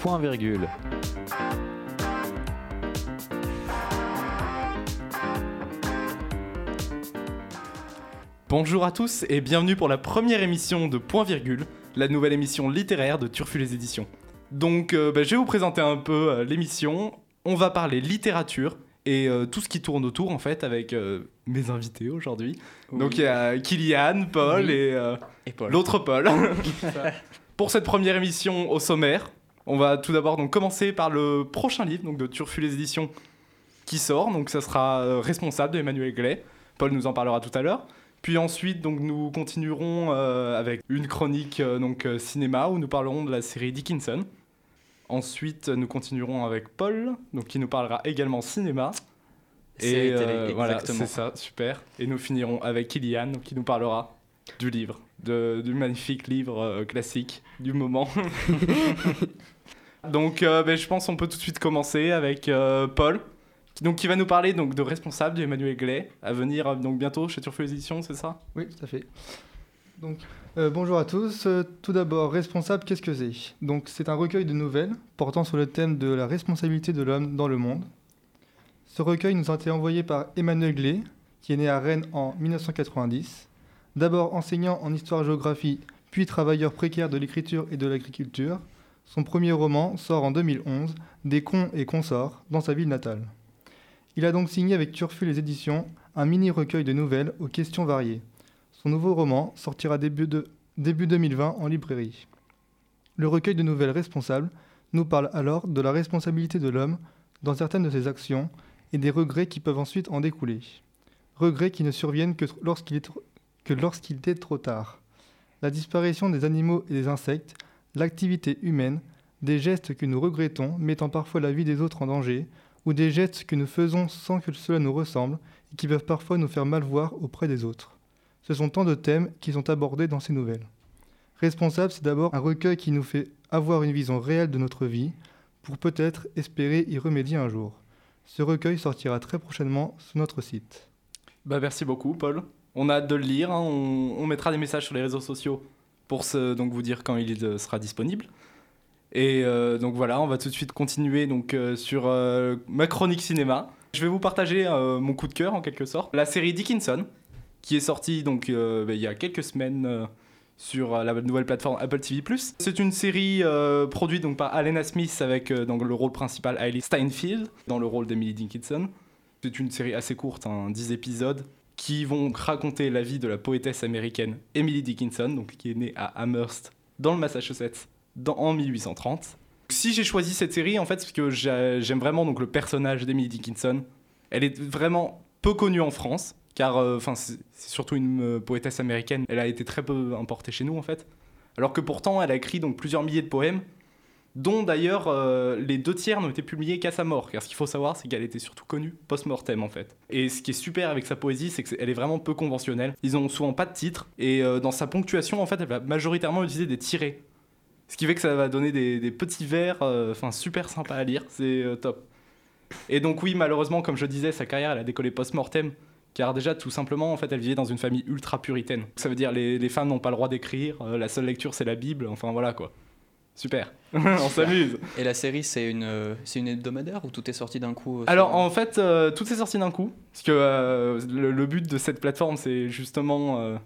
Point Virgule. Bonjour à tous et bienvenue pour la première émission de Point Virgule, la nouvelle émission littéraire de Turfu les Éditions. Donc euh, bah, je vais vous présenter un peu euh, l'émission. On va parler littérature et euh, tout ce qui tourne autour en fait avec euh, mes invités aujourd'hui. Donc il y a Kylian, Paul Oui. et, euh, l'autre Paul. Pour cette première émission au sommaire, on va tout d'abord donc commencer par le prochain livre donc de Turfu les Éditions qui sort. Donc ça sera euh, responsable d'Emmanuel Gray. Paul nous en parlera tout à l'heure. Puis ensuite, donc, nous continuerons euh, avec une chronique euh, donc, cinéma où nous parlerons de la série Dickinson. Ensuite, nous continuerons avec Paul, donc, qui nous parlera également cinéma. Et télé, voilà, exactement. c'est ça, super. Et nous finirons avec donc, qui nous parlera du livre, de- du magnifique livre euh, classique du moment. donc, euh, ben, je pense qu'on peut tout de suite commencer avec euh, Paul, qui, donc, qui va nous parler donc, de responsable d'Emmanuel Gray, à venir euh, donc, bientôt chez Turfu Éditions, c'est ça? Oui, tout à fait. Donc, euh, bonjour à tous. Euh, tout d'abord, responsable, qu'est-ce que c'est? Donc, c'est un recueil de nouvelles portant sur le thème de la responsabilité de l'homme dans le monde. Ce recueil nous a été envoyé par Emmanuel Glé, qui est né à Rennes en 1990. D'abord enseignant en histoire-géographie, puis travailleur précaire de l'écriture et de l'agriculture. Son premier roman sort en 2011, Des cons et consorts, dans sa ville natale. Il a donc signé avec Turfu les éditions un mini-recueil de nouvelles aux questions variées. Son nouveau roman sortira début, de- début 2020 en librairie. Le recueil de nouvelles responsables nous parle alors de la responsabilité de l'homme dans certaines de ses actions et des regrets qui peuvent ensuite en découler. Regrets qui ne surviennent que lorsqu'il est, que lorsqu'il est trop tard. La disparition des animaux et des insectes, l'activité humaine, des gestes que nous regrettons mettant parfois la vie des autres en danger, ou des gestes que nous faisons sans que cela nous ressemble et qui peuvent parfois nous faire mal voir auprès des autres. Ce sont tant de thèmes qui sont abordés dans ces nouvelles. Responsable, c'est d'abord un recueil qui nous fait avoir une vision réelle de notre vie pour peut-être espérer y remédier un jour. Ce recueil sortira très prochainement sur notre site. Bah, merci beaucoup, Paul. On a hâte de le lire. hein. On, mettra des messages sur les réseaux sociaux pour donc, vous dire quand il euh, sera disponible. Et euh, donc voilà, on va tout de suite continuer donc, euh, sur euh, ma chronique cinéma. Je vais vous partager mon coup de cœur en quelque sorte. La série Dickinson, qui est sortie donc, bah, il y a quelques semaines sur la nouvelle plateforme Apple TV+. C'est une série produite donc, par Alena Smith avec donc, le rôle principal Hailey Steinfeld dans le rôle d'Emily Dickinson. C'est une série assez courte, hein, 10 épisodes, qui vont raconter la vie de la poétesse américaine Emily Dickinson, donc, qui est née à Amherst, dans le Massachusetts, en 1830. Si j'ai choisi cette série, en fait, parce que j'a- j'aime vraiment donc, le personnage d'Emily Dickinson. Elle est vraiment peu connue en France, car euh, c'est surtout une euh, poétesse américaine. Elle a été très peu importée chez nous, en fait. Alors que pourtant, elle a écrit donc, plusieurs milliers de poèmes, dont d'ailleurs euh, les deux tiers n'ont été publiés qu'à sa mort. Car ce qu'il faut savoir, c'est qu'elle était surtout connue post-mortem en fait. Et ce qui est super avec sa poésie, c'est qu'elle est vraiment peu conventionnelle. Ils ont souvent pas de titre, et euh, dans sa ponctuation, en fait, elle va majoritairement utiliser des tirets. Ce qui fait que ça va donner des, petits vers, euh, enfin super sympa à lire, c'est top. Et donc oui, malheureusement, comme je disais, sa carrière, elle a décollé post-mortem. Car déjà, tout simplement, en fait, elle vivait dans une famille ultra puritaine. Ça veut dire les, les femmes n'ont pas le droit d'écrire, la seule lecture c'est la Bible, enfin voilà quoi. Super, on s'amuse. Et la série, c'est une, euh, c'est une hebdomadaire ou tout est sorti d'un coup euh, Alors en fait, euh, tout est sorti d'un coup, parce que euh, le, le but de cette plateforme, c'est justement euh,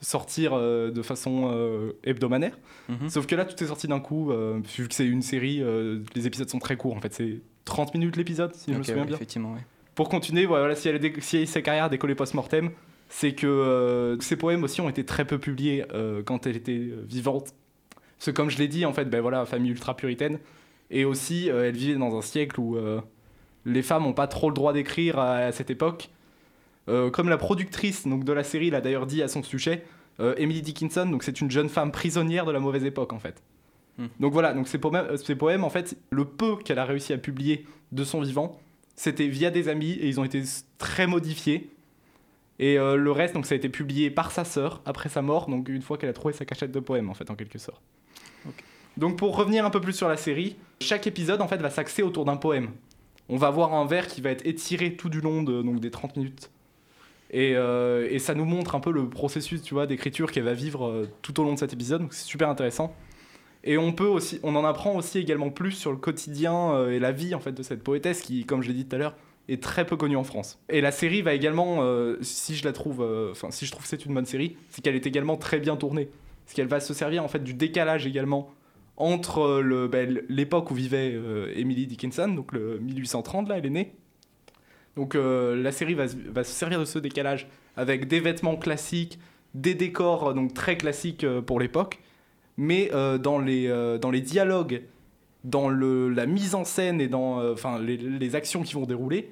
sortir euh, de façon euh, hebdomadaire. Mhm. Sauf que là, tout est sorti d'un coup, euh, vu que c'est une série, euh, les épisodes sont très courts, en fait, c'est 30 minutes l'épisode, si je me Ok, souviens ouais, bien. Effectivement, ouais. Pour continuer, voilà, si, elle a si sa carrière a décollé post-mortem, c'est que euh, ses poèmes aussi ont été très peu publiés euh, quand elle était vivante. Parce que comme je l'ai dit, en fait, ben voilà, famille ultra puritaine. Et aussi, euh, elle vivait dans un siècle où euh, les femmes n'ont pas trop le droit d'écrire à, à cette époque. Euh, comme la productrice donc, de la série l'a d'ailleurs dit à son sujet, Emily Dickinson, donc c'est une jeune femme prisonnière de la mauvaise époque en fait. Hmm. Donc voilà, donc ces poèmes, ces poèmes, en fait, le peu qu'elle a réussi à publier de son vivant, c'était via des amis et ils ont été très modifiés. Et euh, le reste, donc ça a été publié par sa sœur après sa mort, donc une fois qu'elle a trouvé sa cachette de poèmes en fait en quelque sorte. Donc pour revenir un peu plus sur la série, chaque épisode en fait va s'axer autour d'un poème. On va avoir un vers qui va être étiré tout du long de, donc des 30 minutes. Et, euh, et ça nous montre un peu le processus tu vois, d'écriture qu'elle va vivre euh, tout au long de cet épisode, donc c'est super intéressant. Et on peut aussi, on en apprend aussi également plus sur le quotidien et la vie en fait de cette poétesse qui, comme je l'ai dit tout à l'heure, est très peu connue en France. Et la série va également, euh, si je la trouve, euh, enfin si je trouve que c'est une bonne série, c'est qu'elle est également très bien tournée, parce qu'elle va se servir en fait du décalage également entre le, ben, l'époque où vivait euh, Emily Dickinson, donc le 1830 là, elle est née. Donc euh, la série va, va se servir de ce décalage avec des vêtements classiques, des décors euh, donc très classiques euh, pour l'époque, mais euh, dans, les, euh, dans les dialogues, dans la mise en scène et dans euh, les, actions qui vont dérouler,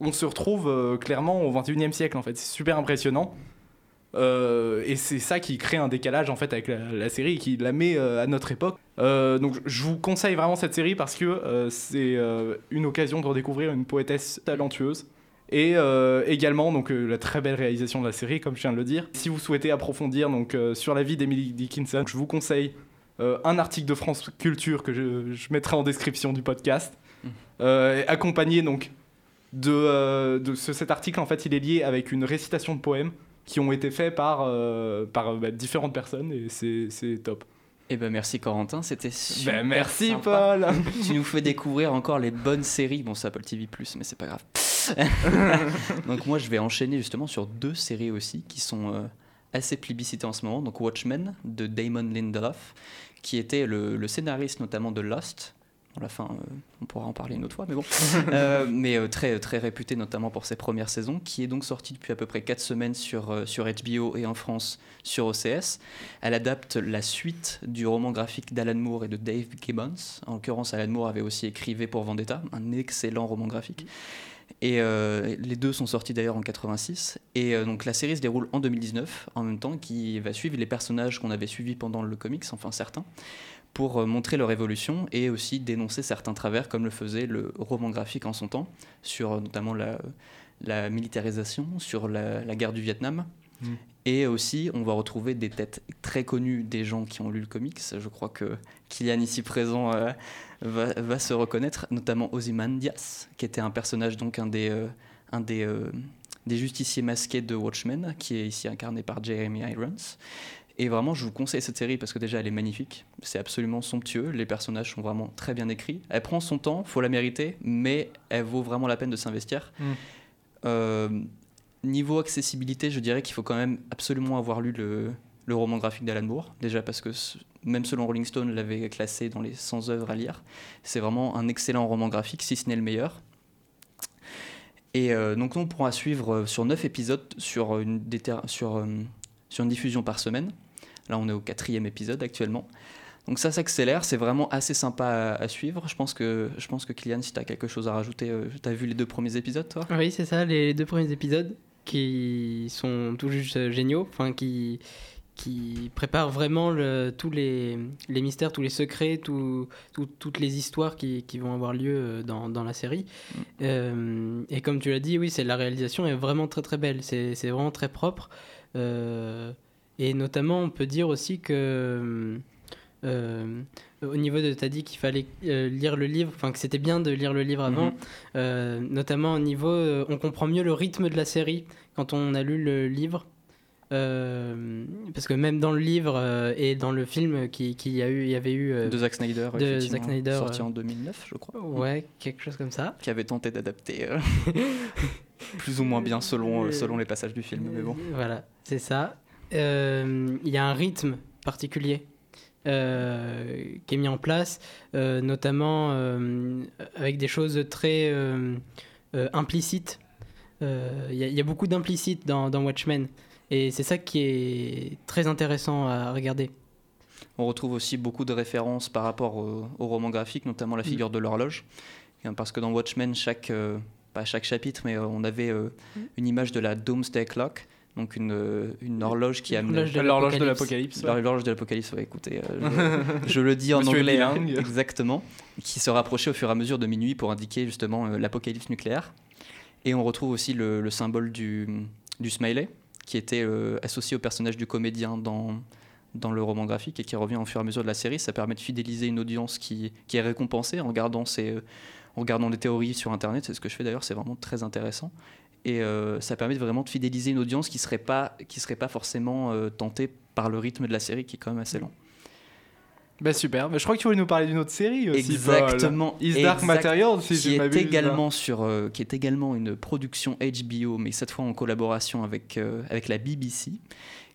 on se retrouve euh, clairement au 21e siècle en fait. C'est super impressionnant. Euh, et c'est ça qui crée un décalage en fait avec la, série et qui la met à notre époque. Donc je vous conseille vraiment cette série parce que c'est une occasion de redécouvrir une poétesse talentueuse. Et également donc la très belle réalisation de la série, comme je viens de le dire. Si vous souhaitez approfondir donc sur la vie d'Emily Dickinson, je vous conseille euh, un article de France Culture que je, je mettrai en description du podcast, euh, accompagné donc de, euh, de ce- cet article. En fait, il est lié avec une récitation de poèmes qui ont été faits par, par bah, différentes personnes et c'est top. Eh ben merci Corentin, c'était super Ben, merci sympa. Paul tu nous fais découvrir encore les bonnes séries. Bon, c'est Apple TV+, mais c'est pas grave. Donc moi, je vais enchaîner justement sur deux séries aussi qui sont assez plébiscitées en ce moment. Donc Watchmen de Damon Lindelof, qui était le, le scénariste notamment de Lost. Bon, la fin, euh, on pourra en parler une autre fois, mais bon. Euh, mais euh, très, très réputé notamment pour ses premières saisons, qui est donc sortie depuis à peu près 4 semaines sur, sur HBO et en France sur OCS. Elle adapte la suite du roman graphique d'Alan Moore et de Dave Gibbons. En l'occurrence, Alan Moore avait aussi écrit V pour Vendetta, un excellent roman graphique. Et euh, les deux sont sortis d'ailleurs en 86. Et euh, donc la série se déroule en 2019, en même temps, qui va suivre les personnages qu'on avait suivis pendant le comics, enfin certains, pour euh, montrer leur évolution et aussi dénoncer certains travers, comme le faisait le roman graphique en son temps, sur notamment la, militarisation, sur la guerre du Vietnam. Et aussi, on va retrouver des têtes très connues des gens qui ont lu le comics. Je crois que Kylian, ici présent, euh, va, va se reconnaître, notamment Ozymandias, qui était un personnage, donc un des, euh, un des, euh, des justiciers masqués de Watchmen, qui est ici incarné par Jeremy Irons. Et vraiment, je vous conseille cette série parce que déjà, elle est magnifique. C'est absolument somptueux. Les personnages sont vraiment très bien écrits. Elle prend son temps, faut la mériter, mais elle vaut vraiment la peine de s'investir. Mm. Euh, niveau accessibilité, je dirais qu'il faut quand même absolument avoir lu le, roman graphique d'Alan Moore. Déjà parce que même selon Rolling Stone l'avait classé dans les 100 œuvres à lire. C'est vraiment un excellent roman graphique, si ce n'est le meilleur. Et euh, donc on pourra suivre euh, sur 9 épisodes sur une, déter- sur, euh, sur une diffusion par semaine. Là on est au quatrième épisode actuellement. Donc ça s'accélère, c'est vraiment assez sympa à, suivre. Je pense que, je pense que Kylian, si tu as quelque chose à rajouter, tu as vu les deux premiers épisodes toi? Oui, c'est ça, les deux premiers épisodes qui sont tout juste euh, géniaux, enfin qui, qui préparent vraiment le- tous les, les mystères, tous les secrets, tout- tout- toutes les histoires qui, qui vont avoir lieu euh, dans, dans la série. Euh, et comme tu l'as dit, oui, c'est la réalisation est vraiment très très belle, c'est c'est vraiment très propre. Euh, et notamment, on peut dire aussi que euh, au niveau de, t'as dit qu'il fallait euh, lire le livre, enfin que c'était bien de lire le livre avant. Mhm. Euh, notamment au niveau, on comprend mieux le rythme de la série quand on a lu le livre. Parce que même dans le livre et dans le film qui, qui y a eu, il y avait eu, de Zack Snyder, de Zack Snyder, sorti en 2009, je crois, ouais, quelque chose comme ça. qui avait tenté d'adapter plus ou moins bien selon, selon les passages du film. Mais bon. Voilà, c'est ça. Il y a un rythme particulier euh, qui est mis en place, euh, notamment euh, avec des choses très implicites. Il y, a- il y a beaucoup d'implicites dans, dans Watchmen. Et c'est ça qui est très intéressant à regarder. On retrouve aussi beaucoup de références par rapport au, au roman graphique, notamment la figure de l'horloge. Et Parce que dans Watchmen, chaque, pas chaque chapitre, mais on avait euh, une image de la Doomsday Clock, donc une, euh, une horloge qui amenait. L'horloge de l'Apocalypse. L'horloge de l'apocalypse, ouais, écoutez, euh, je, je le dis en Monsieur anglais, hein, exactement, qui se rapprochait au fur et à mesure de minuit pour indiquer justement euh, l'apocalypse nucléaire. Et on retrouve aussi le, le symbole du, du smiley, qui était euh, associé au personnage du comédien dans, dans le roman graphique et qui revient au fur et à mesure de la série. Ça permet de fidéliser une audience qui, qui est récompensée en regardant, ces, euh, en regardant des théories sur Internet. C'est ce que je fais d'ailleurs, c'est vraiment très intéressant. Et euh, ça permet vraiment de fidéliser une audience qui ne serait, pas- qui serait pas forcément euh, tentée par le rythme de la série qui est quand même assez lent. Bah super, mais je crois que tu voulais nous parler d'une autre série aussi. Exactement. Paul. Is Dark Material, si qui est également sur, euh, qui est également une production HBO, mais cette fois en collaboration avec euh, avec la BBC,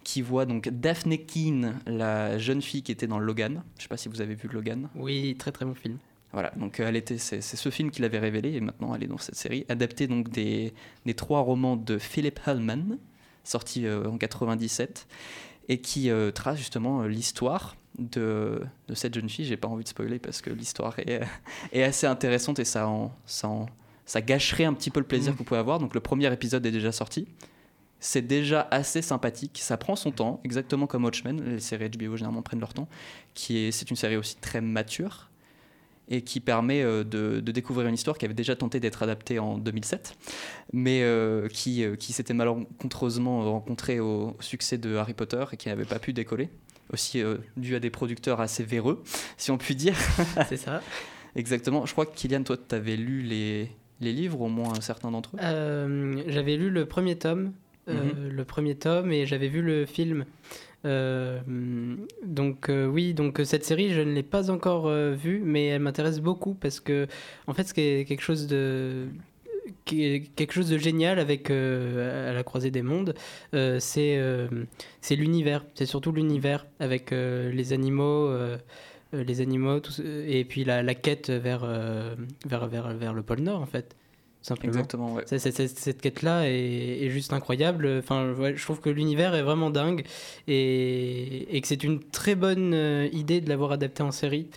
qui voit donc Daphne Keane, la jeune fille qui était dans Logan. Je sais pas si vous avez vu Logan. Oui, très très bon film. Voilà, donc euh, elle était, c'est, ce film qui l'avait révélé et maintenant elle est dans cette série, adaptée donc des, des trois romans de Philip Pullman, sortis euh, en 97, et qui euh, trace justement euh, l'histoire de, de cette jeune fille. J'ai pas envie de spoiler parce que l'histoire est, est assez intéressante et ça, en, ça, en- ça gâcherait un petit peu le plaisir Mhm. que vous pouvez avoir. Donc le premier épisode est déjà sorti. C'est déjà assez sympathique, ça prend son temps, exactement comme Watchmen, les séries HBO généralement prennent leur temps, qui est, c'est une série aussi très mature, et qui permet euh, de, de découvrir une histoire qui avait déjà tenté d'être adaptée en 2007, mais euh, qui, euh, qui s'était malencontreusement rencontrée au, au succès de Harry Potter et qui n'avait pas pu décoller, aussi euh, dû à des producteurs assez véreux, si on peut dire. C'est ça. Exactement. Je crois que Kylian, toi, tu avais lu les, les livres, au moins certains d'entre eux? Euh, j'avais lu le premier tome, euh, le premier tome, et j'avais vu le film. Euh, donc euh, oui, donc cette série, je ne l'ai pas encore vue, mais elle m'intéresse beaucoup parce que, en fait, ce qui est quelque chose de quelque chose de génial avec euh, à la croisée des mondes, euh, c'est euh, c'est l'univers, c'est surtout l'univers avec les animaux, les animaux, tout et puis la, la quête vers, vers vers vers le pôle Nord en fait, simplement. Exactement, ouais. Cette quête-là est, est juste incroyable. Enfin, ouais, je trouve que l'univers est vraiment dingue et, et que c'est une très bonne euh, idée de l'avoir adapté en série.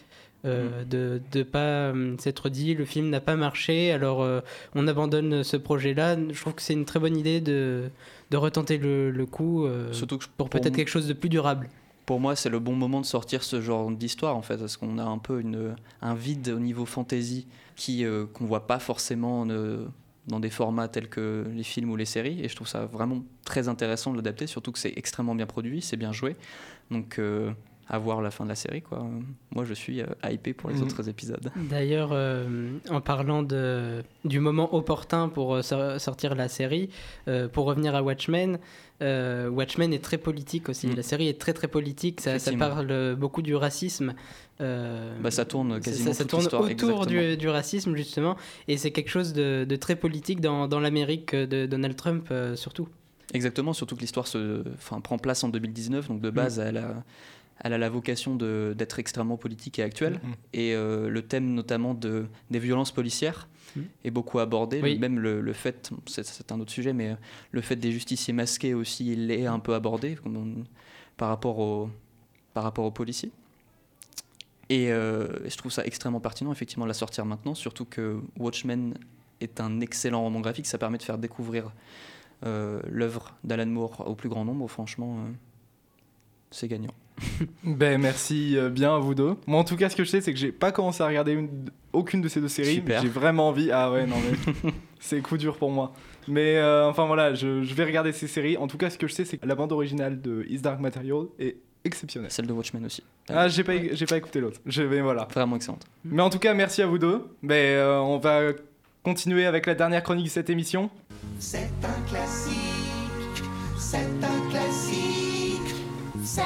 euh, de ne pas euh, s'être dit le film n'a pas marché alors euh, on abandonne ce projet là je trouve que c'est une très bonne idée de, de retenter le, le coup Surtout que pour peut-être quelque chose de plus durable Pour moi, c'est le bon moment de sortir ce genre d'histoire, en fait, parce qu'on a un peu une, un vide au niveau fantasy qui euh, qu'on voit pas forcément euh, dans des formats tels que les films ou les séries. Et je trouve ça vraiment très intéressant de l'adapter, surtout que c'est extrêmement bien produit, c'est bien joué. Donc, euh, à voir la fin de la série, quoi. Moi, je suis euh, hypé pour les Mhm. autres épisodes. D'ailleurs, euh, en parlant de, du moment opportun pour euh, sor- sortir la série, euh, pour revenir à Watchmen, euh, Watchmen est très politique aussi. Mm. La série est très très politique. Ça, ça parle beaucoup du racisme. Bah, ça tourne ça- quasiment ça, toute tourne autour du, exactement. du racisme justement, et c'est quelque chose de, de très politique dans, dans l'Amérique de Donald Trump surtout. Exactement, surtout que l'histoire se, enfin, prend place en 2019, donc de Mm. base, elle, a, elle a la vocation d'être extrêmement politique et actuelle. Mhm. Et euh, le thème notamment de, des violences policières Mhm. est beaucoup abordé. Oui. Même le, le fait, c'est- un autre sujet, mais euh, le fait des justiciers masqués aussi, il est un peu abordé comme on- par, rapport au, par rapport aux policiers. Et euh, je trouve ça extrêmement pertinent, effectivement, de la sortir maintenant, surtout que Watchmen est un excellent roman graphique, ça permet de faire découvrir euh, l'œuvre d'Alan Moore au plus grand nombre, franchement, c'est gagnant. Ben merci euh, bien à vous deux. Moi en tout cas ce que je sais c'est que j'ai pas commencé à regarder une- aucune de ces deux séries. Mais J'ai vraiment envie. Ah ouais non mais c'est coup dur pour moi. Mais euh, enfin voilà, je, je vais regarder ces séries. En tout cas ce que je sais c'est que la bande originale de Is Dark Material est exceptionnelle. Celle de Watchmen aussi. Ah j'ai pas j'ai pas écouté l'autre. Je vais voilà. Vraiment excellente. Mais en tout cas merci à vous deux. Ben euh, on va continuer avec la dernière chronique de cette émission. C'est un classique, c'est un classique, c'est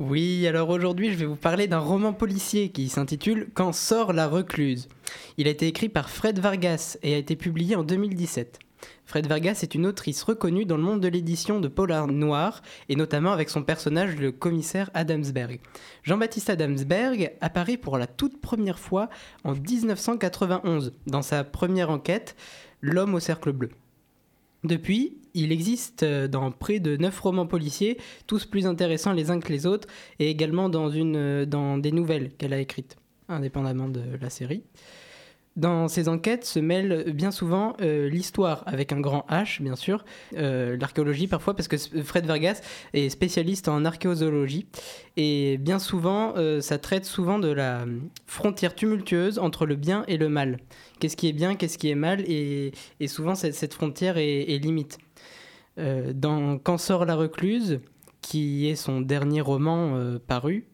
Oui, alors aujourd'hui je vais vous parler d'un roman policier qui s'intitule Quand sort la recluse. Il a été écrit par Fred Vargas et a été publié en 2017. Fred Vargas est une autrice reconnue dans le monde de l'édition de polar noir et notamment avec son personnage le commissaire Adamsberg. Jean-Baptiste Adamsberg apparaît pour la toute première fois en 1991 dans sa première enquête L'homme au cercle bleu. Depuis, il existe euh, dans près de 9 romans policiers, tous plus intéressants les uns que les autres, et également dans, une, euh, dans des nouvelles qu'elle a écrites, indépendamment de la série. Dans ces enquêtes se mêle bien souvent euh, l'histoire, avec un grand H bien sûr, euh, l'archéologie parfois, parce que Fred Vargas est spécialiste en archéozoologie, et bien souvent, euh, ça traite souvent de la frontière tumultueuse entre le bien et le mal. Qu'est-ce qui est bien, qu'est-ce qui est mal, et, souvent cette, frontière est, limite. Dans Quand sort la recluse, qui est son dernier roman paru,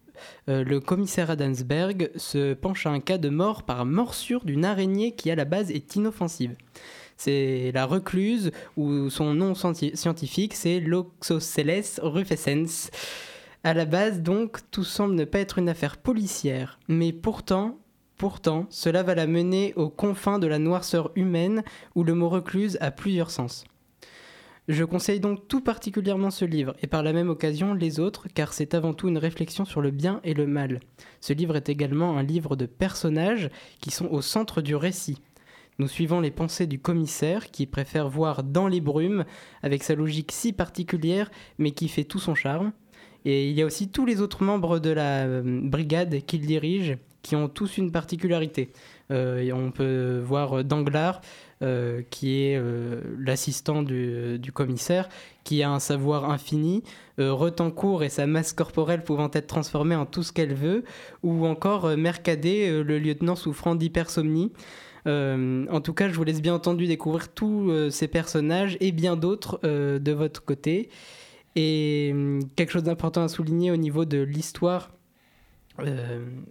le commissaire Adamsberg se penche à un cas de mort par morsure d'une araignée qui à la base est inoffensive. c'est la recluse, ou son nom scienti- scientifique, c'est l'Oxocelles rufescens. À la base, donc, tout semble ne pas être une affaire policière, mais pourtant, pourtant, cela va la mener aux confins de la noirceur humaine, où le mot recluse a plusieurs sens. Je conseille donc tout particulièrement ce livre, et par la même occasion les autres, car c'est avant tout une réflexion sur le bien et le mal. Ce livre est également un livre de personnages qui sont au centre du récit. Nous suivons les pensées du commissaire qui préfère voir dans les brumes, avec sa logique si particulière, mais qui fait tout son charme. Et il y a aussi tous les autres membres de la euh, brigade qu'il dirige, qui ont tous une particularité. Euh, et on peut voir Danglars, euh, qui est euh, l'assistant du, commissaire, qui a un savoir infini, euh, Retencourt et sa masse corporelle pouvant être transformée en tout ce qu'elle veut, ou encore euh, Mercadet, euh, le lieutenant souffrant d'hypersomnie. Euh, en tout cas, je vous laisse bien entendu découvrir tous euh, ces personnages et bien d'autres euh, de votre côté. Et hum, quelque chose d'important à souligner au niveau de l'histoire, euh,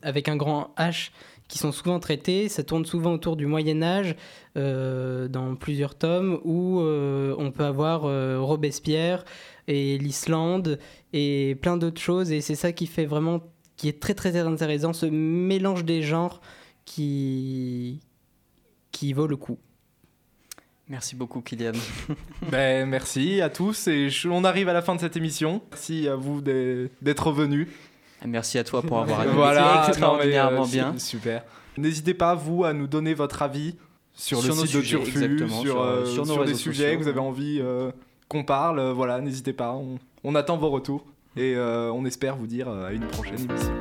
avec un grand H, qui sont souvent traités, ça tourne souvent autour du Moyen Âge, euh, dans plusieurs tomes, où euh, on peut avoir euh, Robespierre et l'Islande et plein d'autres choses. Et c'est ça qui fait vraiment, qui est très très intéressant, ce mélange des genres qui, qui vaut le coup. Merci beaucoup, Kylian. Ben, merci à tous et je- on arrive à la fin de cette émission. Merci à vous d'être venus. Merci à toi pour avoir animé Voilà, extraordinairement euh, bien. su- Super. N'hésitez pas, vous, à nous donner votre avis sur, Sur le de sujets, Turfu, sur, sur, euh, sur nos sur des sujets sociaux. que vous avez envie euh, qu'on parle. euh, voilà, n'hésitez pas. On, on attend vos retours et euh, on espère vous dire euh, à une prochaine émission.